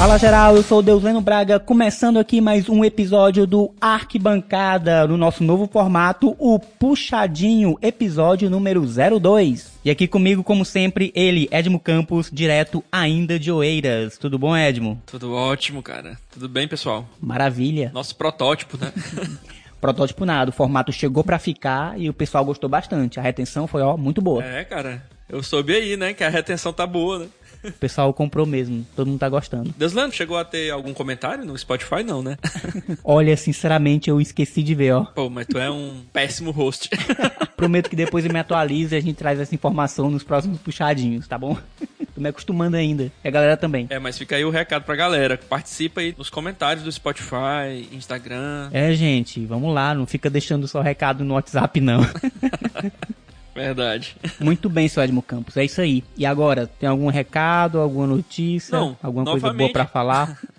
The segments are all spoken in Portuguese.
Fala geral, eu sou o Deusleno Braga, começando aqui mais um episódio do Arquibancada, no nosso novo formato, o Puxadinho, episódio número 02. E aqui comigo, como sempre, ele, Edmo Campos, direto ainda de Oeiras. Tudo bom, Edmo? Tudo ótimo, cara. Tudo bem, pessoal? Maravilha. Nosso protótipo, né? protótipo nada, o formato chegou para ficar e o pessoal gostou bastante. A retenção foi, ó, muito boa. É, cara. Eu soube aí, né, que a retenção tá boa, né? O pessoal comprou mesmo, todo mundo tá gostando. Deslano, chegou a ter algum comentário no Spotify? Não, né? Olha, sinceramente, eu esqueci de ver, ó. Pô, mas tu é um péssimo host. Prometo que depois eu me atualize e a gente traz essa informação nos próximos puxadinhos, tá bom? Tô me acostumando ainda. E a galera também. É, mas fica aí o recado pra galera. Participa aí nos comentários do Spotify, Instagram. É, gente, vamos lá. Não fica deixando só recado no WhatsApp, não. Verdade. Muito bem, seu Edmo Campos. É isso aí. E agora, tem algum recado, alguma notícia? Não, alguma novamente. coisa boa para falar?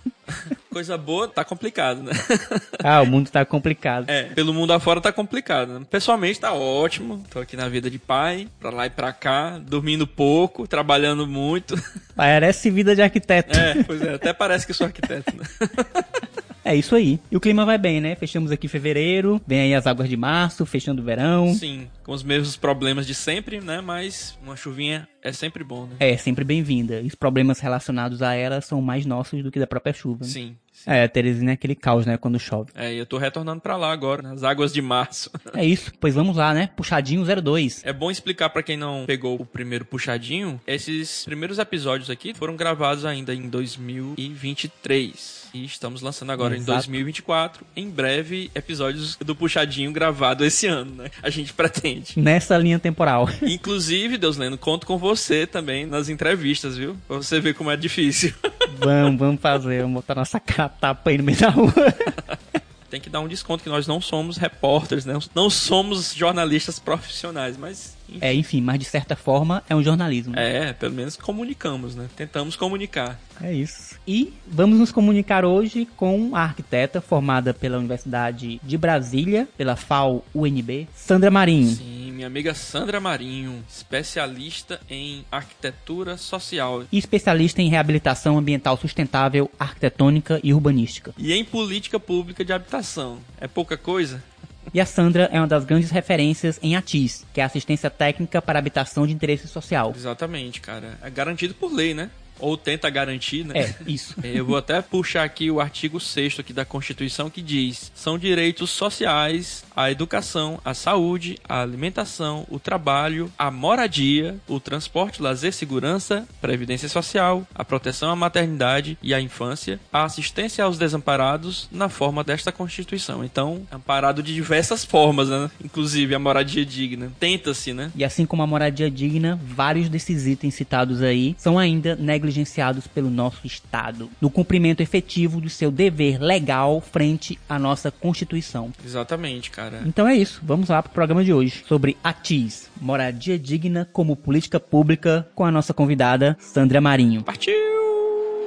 Coisa boa, tá complicado, né? ah, o mundo tá complicado. É, pelo mundo afora tá complicado. Né? Pessoalmente tá ótimo. Tô aqui na vida de pai, pra lá e pra cá, dormindo pouco, trabalhando muito. Parece vida de arquiteto. É, pois é, até parece que sou arquiteto, né? É isso aí. E o clima vai bem, né? Fechamos aqui fevereiro, vem aí as águas de março, fechando o verão. Sim, com os mesmos problemas de sempre, né? Mas uma chuvinha é sempre bom, né? É, sempre bem-vinda. E os problemas relacionados a ela são mais nossos do que da própria chuva. Né? Sim. É, Teresina é aquele caos, né? Quando chove. É, e eu tô retornando para lá agora, nas águas de março. É isso, pois vamos lá, né? Puxadinho 02. É bom explicar para quem não pegou o primeiro puxadinho, esses primeiros episódios aqui foram gravados ainda em 2023. E estamos lançando agora Exato. em 2024. Em breve, episódios do Puxadinho gravado esse ano, né? A gente pretende. Nessa linha temporal. Inclusive, Deus lendo, conto com você também nas entrevistas, viu? Pra você ver como é difícil. Vamos, vamos fazer. Vamos botar nossa tapa aí no meio da rua. Tem que dar um desconto que nós não somos repórteres, né? Não somos jornalistas profissionais, mas enfim. É, enfim, mas de certa forma é um jornalismo. É, pelo menos comunicamos, né? Tentamos comunicar. É isso. E vamos nos comunicar hoje com a arquiteta formada pela Universidade de Brasília, pela FAO UNB, Sandra Marinho. Sim, minha amiga Sandra Marinho, especialista em arquitetura social. E especialista em reabilitação ambiental sustentável, arquitetônica e urbanística. E em política pública de habitação. É pouca coisa? E a Sandra é uma das grandes referências em ATIS, que é assistência técnica para habitação de interesse social. Exatamente, cara. É garantido por lei, né? ou tenta garantir, né? É, isso. Eu vou até puxar aqui o artigo 6 aqui da Constituição que diz: são direitos sociais a educação, a saúde, a alimentação, o trabalho, a moradia, o transporte, lazer, segurança, previdência social, a proteção à maternidade e à infância, a assistência aos desamparados na forma desta Constituição. Então, amparado de diversas formas, né? Inclusive a moradia digna. Tenta-se, né? E assim como a moradia digna, vários desses itens citados aí são ainda negligenciados negligenciados pelo nosso Estado, no cumprimento efetivo do seu dever legal frente à nossa Constituição. Exatamente, cara. Então é isso, vamos lá para o programa de hoje sobre ATIS, moradia digna como política pública, com a nossa convidada Sandra Marinho. Partiu!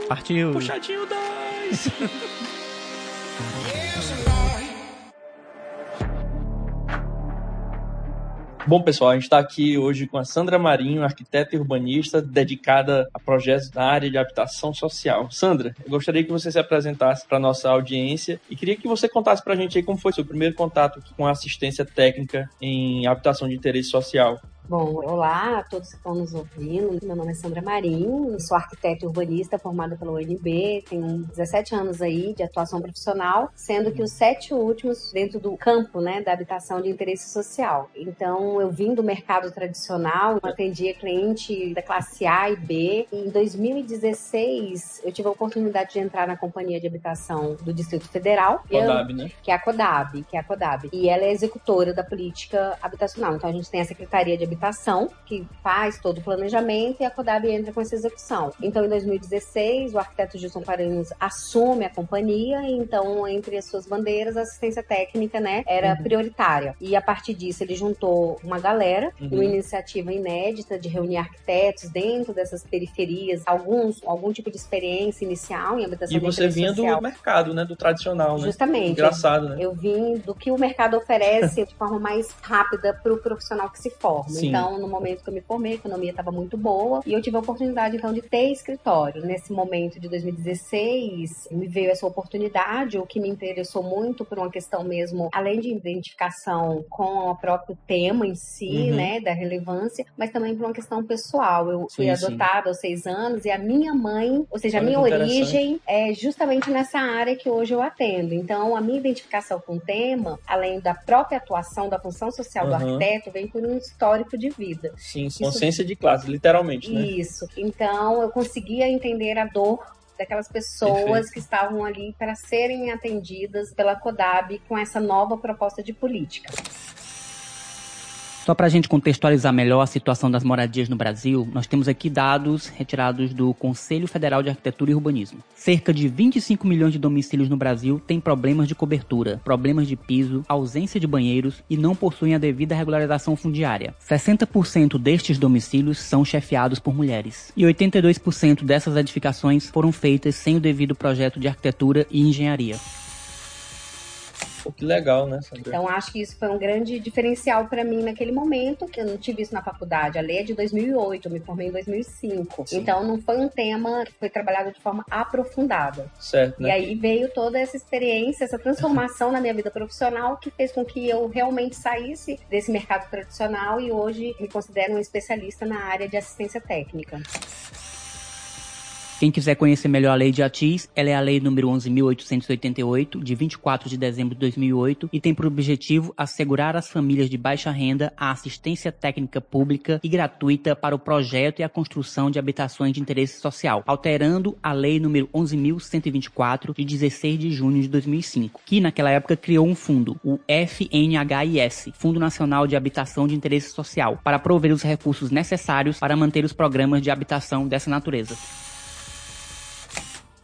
Partiu! Puxadinho 10! Bom, pessoal, a gente está aqui hoje com a Sandra Marinho, arquiteta e urbanista dedicada a projetos na área de habitação social. Sandra, eu gostaria que você se apresentasse para nossa audiência e queria que você contasse para a gente como foi seu primeiro contato com a assistência técnica em habitação de interesse social. Bom, olá a todos que estão nos ouvindo. Meu nome é Sandra Marinho, sou arquiteta e urbanista formada pela UNB, tenho 17 anos aí de atuação profissional, sendo que os sete últimos dentro do campo, né, da habitação de interesse social. Então, eu vim do mercado tradicional, atendia cliente da classe A e B. Em 2016, eu tive a oportunidade de entrar na companhia de habitação do Distrito Federal, Codab, né? Que é a Codab, que é a Codab. E ela é executora da política habitacional. Então, a gente tem a Secretaria de habitação, que faz todo o planejamento, e a CODAB entra com essa execução. Então, em 2016, o arquiteto Gilson Paranhos assume a companhia, e então, entre as suas bandeiras, a assistência técnica, né, era uhum. prioritária. E a partir disso, ele juntou uma galera, uhum. uma iniciativa inédita de reunir arquitetos dentro dessas periferias, alguns, algum tipo de experiência inicial em habitação E você vinha social. do mercado, né, do tradicional, né? Justamente. Engraçado, né? Eu vim do que o mercado oferece de forma mais rápida para o profissional que se forma. Sim. Então, no momento que eu me formei, a economia estava muito boa e eu tive a oportunidade, então, de ter escritório. Nesse momento de 2016, me veio essa oportunidade, o que me interessou muito por uma questão mesmo, além de identificação com o próprio tema em si, Uhum. né, da relevância, mas também por uma questão pessoal. Eu fui Sim, sim. adotada aos seis anos e a minha mãe, ou seja, a minha origem é justamente nessa área que hoje eu atendo. Então, a minha identificação com o tema, além da própria atuação da função social do Uhum. arquiteto, vem por um histórico de vida. Sim, consciência de classe, literalmente, né? Isso. Então, eu conseguia entender a dor daquelas pessoas Perfeito. que estavam ali para serem atendidas pela CODAB com essa nova proposta de política. Só para a gente contextualizar melhor a situação das moradias no Brasil, nós temos aqui dados retirados do Conselho Federal de Arquitetura e Urbanismo. Cerca de 25 milhões de domicílios no Brasil têm problemas de cobertura, problemas de piso, ausência de banheiros e não possuem a devida regularização fundiária. 60% destes domicílios são chefiados por mulheres. E 82% dessas edificações foram feitas sem o devido projeto de arquitetura e engenharia. Pô, que legal, né, Sandra? Então, acho que isso foi um grande diferencial para mim naquele momento, que eu não tive isso na faculdade. A lei é de 2008, eu me formei em 2005. Sim. Então, não foi um tema que foi trabalhado de forma aprofundada. certo, né? E aí veio toda essa experiência, essa transformação na minha vida profissional que fez com que eu realmente saísse desse mercado tradicional e hoje me considero um especialista na área de assistência técnica. Quem quiser conhecer melhor a lei de ATIS, ela é a lei número 11.888, de 24 de dezembro de 2008, e tem por objetivo assegurar às famílias de baixa renda a assistência técnica pública e gratuita para o projeto e a construção de habitações de interesse social, alterando a lei número 11.124, de 16 de junho de 2005, que naquela época criou um fundo, o FNHIS, Fundo Nacional de Habitação de Interesse Social, para prover os recursos necessários para manter os programas de habitação dessa natureza.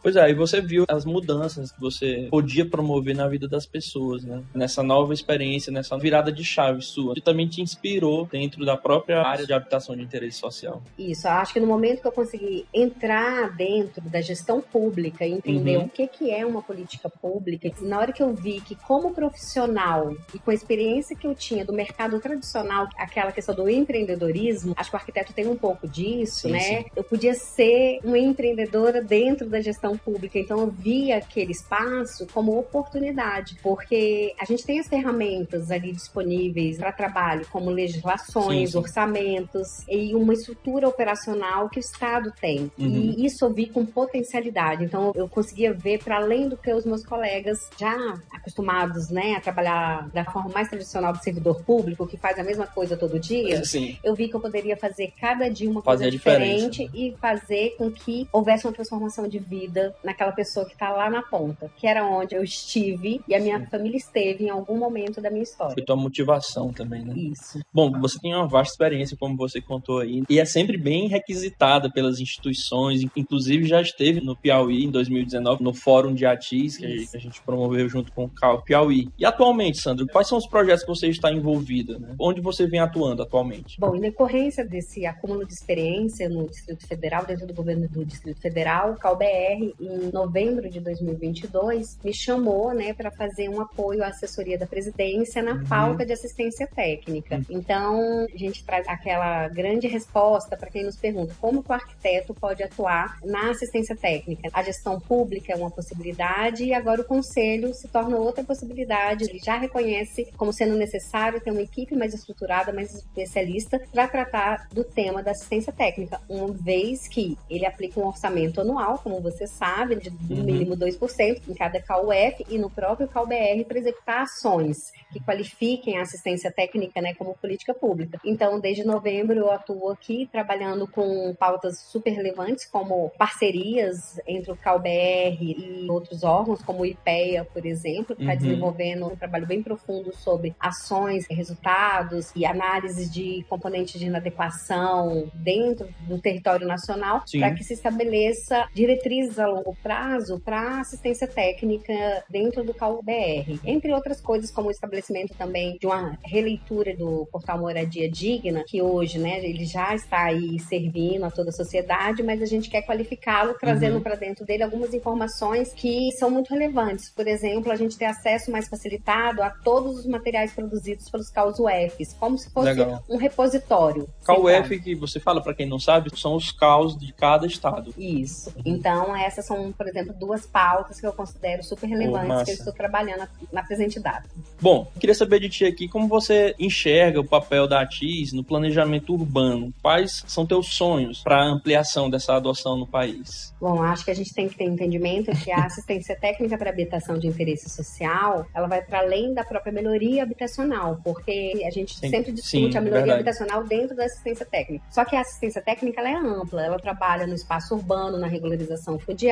Pois é, e você viu as mudanças que você podia promover na vida das pessoas, né? Nessa nova experiência, nessa virada de chave sua, que também te inspirou dentro da própria área de habitação de interesse social. Isso, acho que no momento que eu consegui entrar dentro da gestão pública e entender Uhum. o que, que é uma política pública, na hora que eu vi que como profissional e com a experiência que eu tinha do mercado tradicional, aquela questão do empreendedorismo, acho que o arquiteto tem um pouco disso, Sim, né? sim. Eu podia ser uma empreendedora dentro da gestão pública, então eu via aquele espaço como oportunidade, porque a gente tem as ferramentas ali disponíveis para trabalho, como legislações, Sim, sim. orçamentos e uma estrutura operacional que o Estado tem. Uhum. E isso eu vi com potencialidade. Então eu conseguia ver para além do que os meus colegas já acostumados, né, a trabalhar da forma mais tradicional do servidor público, que faz a mesma coisa todo dia. Assim, Eu vi que eu poderia fazer cada dia uma Fazer coisa diferente e fazer com que houvesse uma transformação de vida naquela pessoa que está lá na ponta, que era onde eu estive e a minha família esteve em algum momento da minha história. foi tua motivação também, né? Isso. Bom, você tem uma vasta experiência, como você contou aí, e é sempre bem requisitada pelas instituições, inclusive já esteve no Piauí em 2019, no Fórum de ATIS, que a gente- Isso. a gente promoveu junto com o CAU Piauí. E atualmente, Sandro, quais são os projetos que você está envolvida? Né? Onde você vem atuando atualmente? Bom, em decorrência desse acúmulo de experiência no Distrito Federal, dentro do governo do Distrito Federal, o CalBR, em novembro de 2022, me chamou né, para fazer um apoio à assessoria da presidência na Uhum. pauta de assistência técnica. Então, a gente traz aquela grande resposta para quem nos pergunta como o arquiteto pode atuar na assistência técnica. A gestão pública é uma possibilidade e agora o conselho se torna outra possibilidade. Ele já reconhece como sendo necessário ter uma equipe mais estruturada, mais especialista para tratar do tema da assistência técnica, uma vez que ele aplica um orçamento anual, como você sabe, de no Uhum. mínimo 2% em cada CAUF e no próprio CAUBR para executar ações que qualifiquem a assistência técnica né, como política pública. Então, desde novembro eu atuo aqui trabalhando com pautas super relevantes, como parcerias entre o CalBR e outros órgãos, como o IPEA, por exemplo, que está Uhum. desenvolvendo um trabalho bem profundo sobre ações, resultados e análise de componentes de inadequação dentro do território nacional, para que se estabeleça diretrizes longo prazo para assistência técnica dentro do CalBR. Entre outras coisas, como o estabelecimento também de uma releitura do portal Moradia Digna, que hoje, né, ele já está aí servindo a toda a sociedade, mas a gente quer qualificá-lo, trazendo uhum. para dentro dele algumas informações que são muito relevantes. Por exemplo, a gente ter acesso mais facilitado a todos os materiais produzidos pelos CAUS UFs, como se fosse Legal. um repositório. CAUF, que você fala para quem não sabe, são os CAUS de cada estado. Isso. Então, essas são, por exemplo, duas pautas que eu considero super relevantes oh, que eu estou trabalhando na presente data. Bom, queria saber de ti aqui como você enxerga o papel da ATIS no planejamento urbano. Quais são teus sonhos para a ampliação dessa adoção no país? Bom, acho que a gente tem que ter entendimento que a assistência técnica para habitação de interesse social, ela vai para além da própria melhoria habitacional, porque a gente sim, sempre discute sim, a melhoria verdade. habitacional dentro da assistência técnica. Só que a assistência técnica é ampla, ela trabalha no espaço urbano, na regularização fundiária,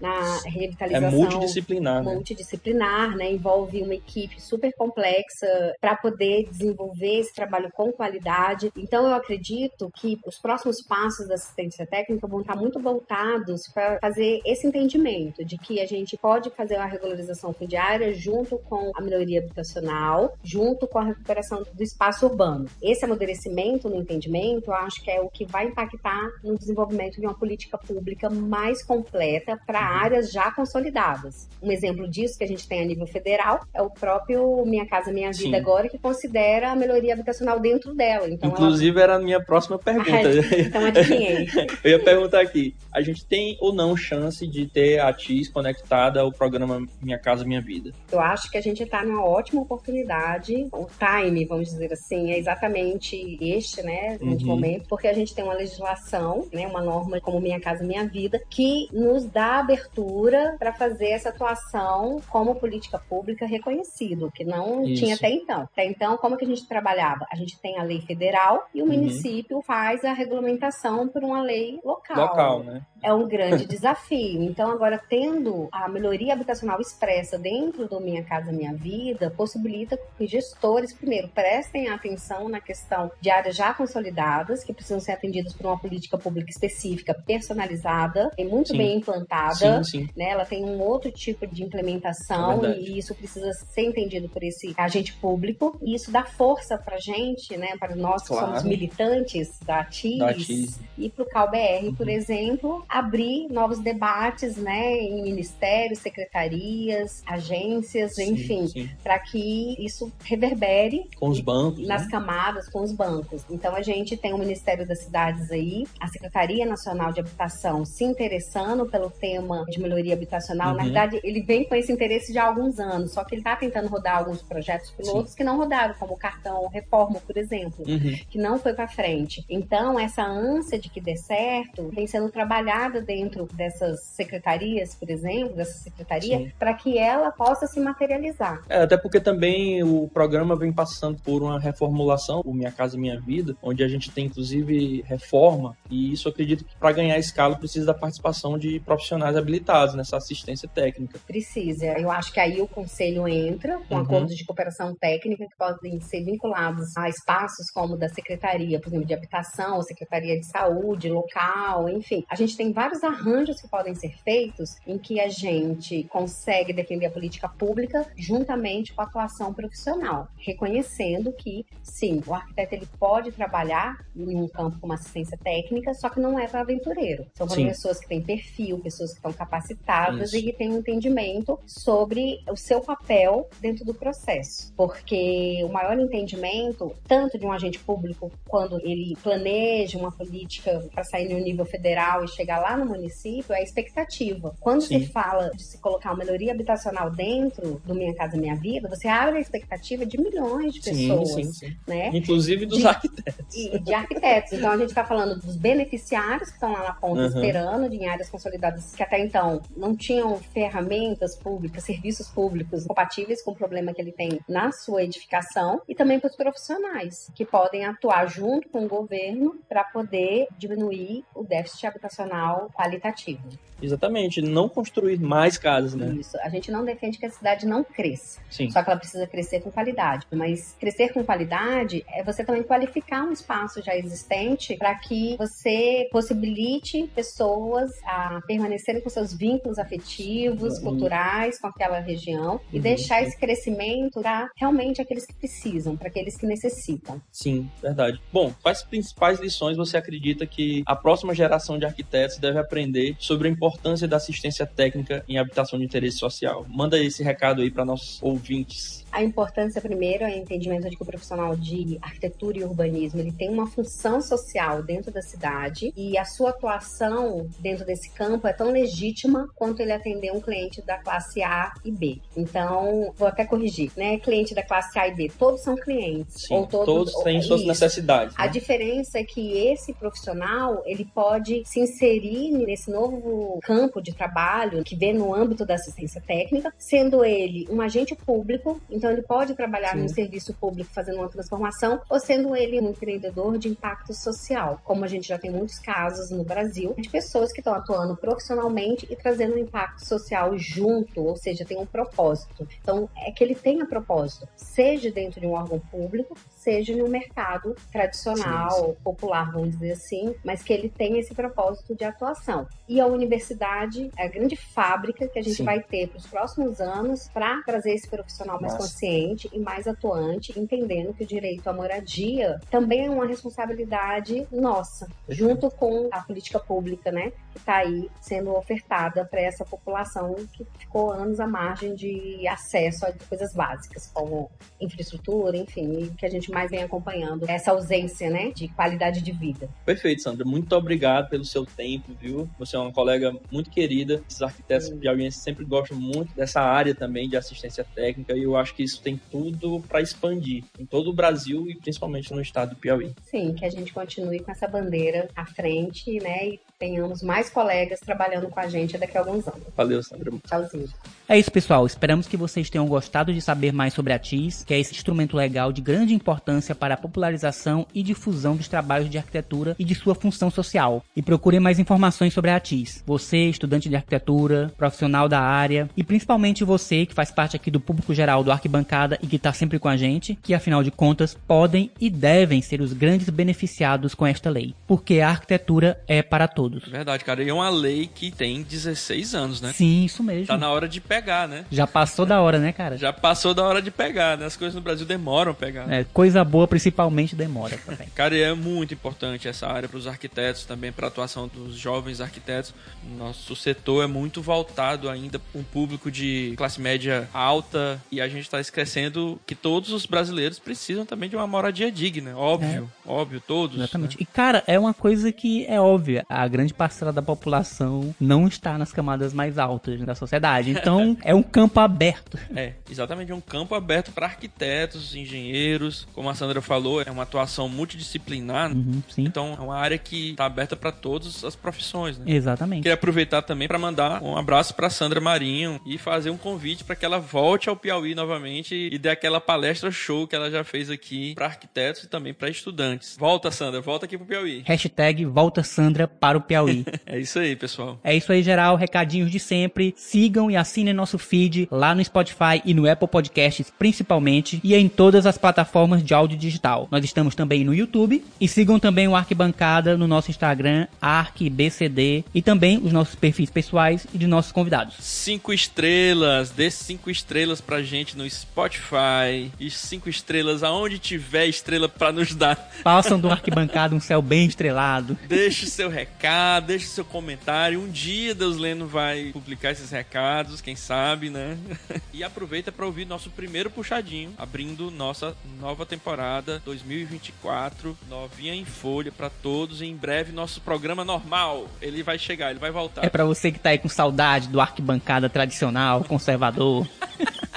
na revitalização. É multidisciplinar. Né? Multidisciplinar, né? Envolve uma equipe super complexa para poder desenvolver esse trabalho com qualidade. Então, eu acredito que os próximos passos da assistência técnica vão estar muito voltados para fazer esse entendimento de que a gente pode fazer a regularização fundiária junto com a melhoria habitacional, junto com a recuperação do espaço urbano. Esse amadurecimento no entendimento, eu acho que é o que vai impactar no desenvolvimento de uma política pública mais completa para uhum. áreas já consolidadas. Um exemplo disso que a gente tem a nível federal é o próprio Minha Casa Minha Vida Sim. agora, que considera a melhoria habitacional dentro dela. Então, Inclusive, ela... era a minha próxima pergunta. então, adivinhei. eu ia perguntar aqui, a gente tem ou não chance de ter a TIS conectada ao programa Minha Casa Minha Vida? Eu acho que a gente está numa ótima oportunidade. O time, vamos dizer assim, é exatamente este, né, uhum. momento, porque a gente tem uma legislação, né, uma norma como Minha Casa Minha Vida, que nos dá abertura para fazer essa atuação como política pública reconhecido, que não Isso. tinha até então. Até então, como que a gente trabalhava? A gente tem a lei federal e o uhum. município faz a regulamentação por uma lei local. Local, né? É um grande desafio. Então, agora, tendo a melhoria habitacional expressa dentro do Minha Casa Minha Vida, possibilita que gestores, primeiro, prestem atenção na questão de áreas já consolidadas, que precisam ser atendidas por uma política pública específica, personalizada e muito sim. bem implantada. Sim, sim. Né? Ela tem um outro tipo de implementação é e isso precisa ser entendido por esse agente público. E isso dá força para gente, né? para nós que claro. somos militantes da TIS, da TIS. e para o CalBR, uhum. por exemplo, abrir novos debates né? em ministérios, secretarias, agências, enfim, para que isso reverbere com os bancos, nas né? camadas, com os bancos. Então a gente tem o Ministério das Cidades aí, a Secretaria Nacional de Habitação se interessando pelo tema de melhoria habitacional. Uhum. Na verdade, ele vem com esse interesse já há alguns anos, só que ele está tentando rodar alguns projetos pilotos Sim. que não rodaram, como o cartão Reforma, por exemplo, uhum. que não foi para frente. Então, essa ânsia de que dê certo vem sendo trabalhada dentro dessas secretarias, por exemplo, dessa secretaria, para que ela possa se materializar. É, até porque também o programa vem passando por uma reformulação, o Minha Casa Minha Vida, onde a gente tem inclusive reforma, e isso acredito que para ganhar escala precisa da participação de profissionais habilitados nessa assistência técnica. Precisa. Eu acho que aí o conselho entra com uhum. acordos de cooperação técnica que podem ser vinculados a espaços como da Secretaria, por exemplo, de Habitação, ou Secretaria de Saúde, local, enfim. A gente tem vários arranjos que podem ser feitos em que a gente consegue defender a política pública juntamente com a atuação profissional, reconhecendo que, sim, o arquiteto ele pode trabalhar em um campo como assistência técnica, só que não é para aventureiro. São para pessoas que têm perfil, pessoas que estão capacitadas Isso. e que têm um entendimento sobre o seu papel dentro do processo. Porque o maior entendimento, tanto de um agente público, quando ele planeja uma política para sair no nível federal e chegar lá no município, é a expectativa. Quando Sim. se fala de se colocar uma melhoria habitacional dentro do Minha Casa Minha Vida, você abre a expectativa de milhões de pessoas. Sim, sim, sim. Né? Inclusive dos de, arquitetos. E, de arquitetos. Então a gente está falando dos beneficiários que estão lá na ponta uhum. esperando, de áreas consolidadas que até então não tinham ferramentas públicas, serviços públicos compatíveis com o problema que ele tem na sua edificação, e também para os profissionais, que podem atuar junto com o governo para poder diminuir o déficit habitacional qualitativo. Exatamente, não construir mais casas, né? Isso. A gente não defende que a cidade não cresça. Sim. Só que ela precisa crescer com qualidade. Mas crescer com qualidade é você também qualificar um espaço já existente para que você possibilite pessoas a permanecerem com seus vínculos afetivos, uhum. culturais com aquela região e uhum. deixar esse crescimento para realmente aqueles que precisam, para aqueles que necessitam. Sim, verdade. Bom, quais principais lições você acredita que a próxima geração de arquitetos deve aprender sobre a importância da assistência técnica em habitação de interesse social? Manda esse recado aí para nossos ouvintes. A importância, primeiro, é o entendimento de que o profissional de arquitetura e urbanismo ele tem uma função social dentro da cidade e a sua atuação dentro desse campo é tão legítima quanto ele atender um cliente da classe A e B. Então, vou até corrigir, né? Cliente da classe A e B, todos são clientes. Sim, ou todos, todos têm suas necessidades. Né? A diferença é que esse profissional ele pode se inserir nesse novo campo de trabalho que vem no âmbito da assistência técnica, sendo ele um agente público então, ele pode trabalhar Sim. no serviço público fazendo uma transformação ou sendo ele um empreendedor de impacto social, como a gente já tem muitos casos no Brasil de pessoas que estão atuando profissionalmente e trazendo um impacto social junto, ou seja, tem um propósito. Então, é que ele tenha propósito, seja dentro de um órgão público, seja no mercado tradicional, sim, sim. popular, vamos dizer assim, mas que ele tenha esse propósito de atuação. E a universidade é a grande fábrica que a gente sim. vai ter para os próximos anos para trazer esse profissional mais Nossa. Consciente e mais atuante, entendendo que o direito à moradia também é uma responsabilidade nossa, junto com a política pública, né, que está aí sendo ofertada para essa população que ficou anos à margem de acesso a coisas básicas, como infraestrutura, enfim, que a gente mais vem acompanhando essa ausência, né, de qualidade de vida. Perfeito, Sandra. Muito obrigado pelo seu tempo, viu? Você é uma colega muito querida. Os arquitetos Sim. piauienses sempre gostam muito dessa área também de assistência técnica e eu acho que isso tem tudo para expandir em todo o Brasil e principalmente no estado do Piauí. Sim, que a gente continue com essa bandeira à frente, né, e tenhamos mais colegas trabalhando com a gente daqui a alguns anos. Valeu, Sandra. Tchauzinho. É isso, pessoal. Esperamos que vocês tenham gostado de saber mais sobre a TIS, que é esse instrumento legal de grande importância para a popularização e difusão dos trabalhos de arquitetura e de sua função social. E procurem mais informações sobre a TIS. Você, estudante de arquitetura, profissional da área e principalmente você que faz parte aqui do público geral do Arquibancada e que está sempre com a gente, que afinal de contas podem e devem ser os grandes beneficiados com esta lei, porque a arquitetura é para todos. É verdade, cara. E é uma lei que tem 16 anos, né? Sim, isso mesmo. Tá na hora de pegar pegar, né? Já passou da hora, né, cara? Já passou da hora de pegar, né? As coisas no Brasil demoram a pegar. É, coisa boa principalmente demora também. cara, e é muito importante essa área para os arquitetos também, para a atuação dos jovens arquitetos. Nosso setor é muito voltado ainda para um público de classe média alta e a gente está esquecendo que todos os brasileiros precisam também de uma moradia digna, óbvio, é. óbvio, todos. Exatamente. Né? E, cara, é uma coisa que é óbvia. A grande parcela da população não está nas camadas mais altas da sociedade. Então, é um campo aberto. É, exatamente, é um campo aberto para arquitetos, engenheiros, como a Sandra falou, é uma atuação multidisciplinar. Uhum, então é uma área que está aberta para todas as profissões. Né? Exatamente. Queria aproveitar também para mandar um abraço para Sandra Marinho e fazer um convite para que ela volte ao Piauí novamente e dê aquela palestra show que ela já fez aqui para arquitetos e também para estudantes. Volta, Sandra, volta aqui pro Piauí. Hashtag volta Sandra para o Piauí. é isso aí, pessoal. É isso aí, geral. Recadinhos de sempre. Sigam e assinem nosso feed lá no Spotify e no Apple Podcasts principalmente e em todas as plataformas de áudio digital. Nós estamos também no YouTube e sigam também o Arquibancada no nosso Instagram, ArcBCD e também os nossos perfis pessoais e de nossos convidados. Cinco estrelas, dê cinco estrelas pra gente no Spotify e cinco estrelas aonde tiver estrela para nos dar. Façam do Arquibancada um céu bem estrelado. Deixe seu recado, deixe seu comentário. Um dia Deus Leno vai publicar esses recados, quem sabe sabe, né? e aproveita para ouvir nosso primeiro puxadinho, abrindo nossa nova temporada 2024, novinha em folha para todos. E em breve nosso programa normal, ele vai chegar, ele vai voltar. É para você que tá aí com saudade do arquibancada tradicional, conservador.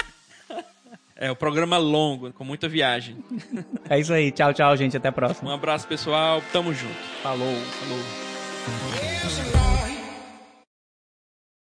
É, o programa longo, com muita viagem. É isso aí. Tchau, tchau, gente. Até a próxima. Um abraço, pessoal. Tamo junto. Falou. Falou.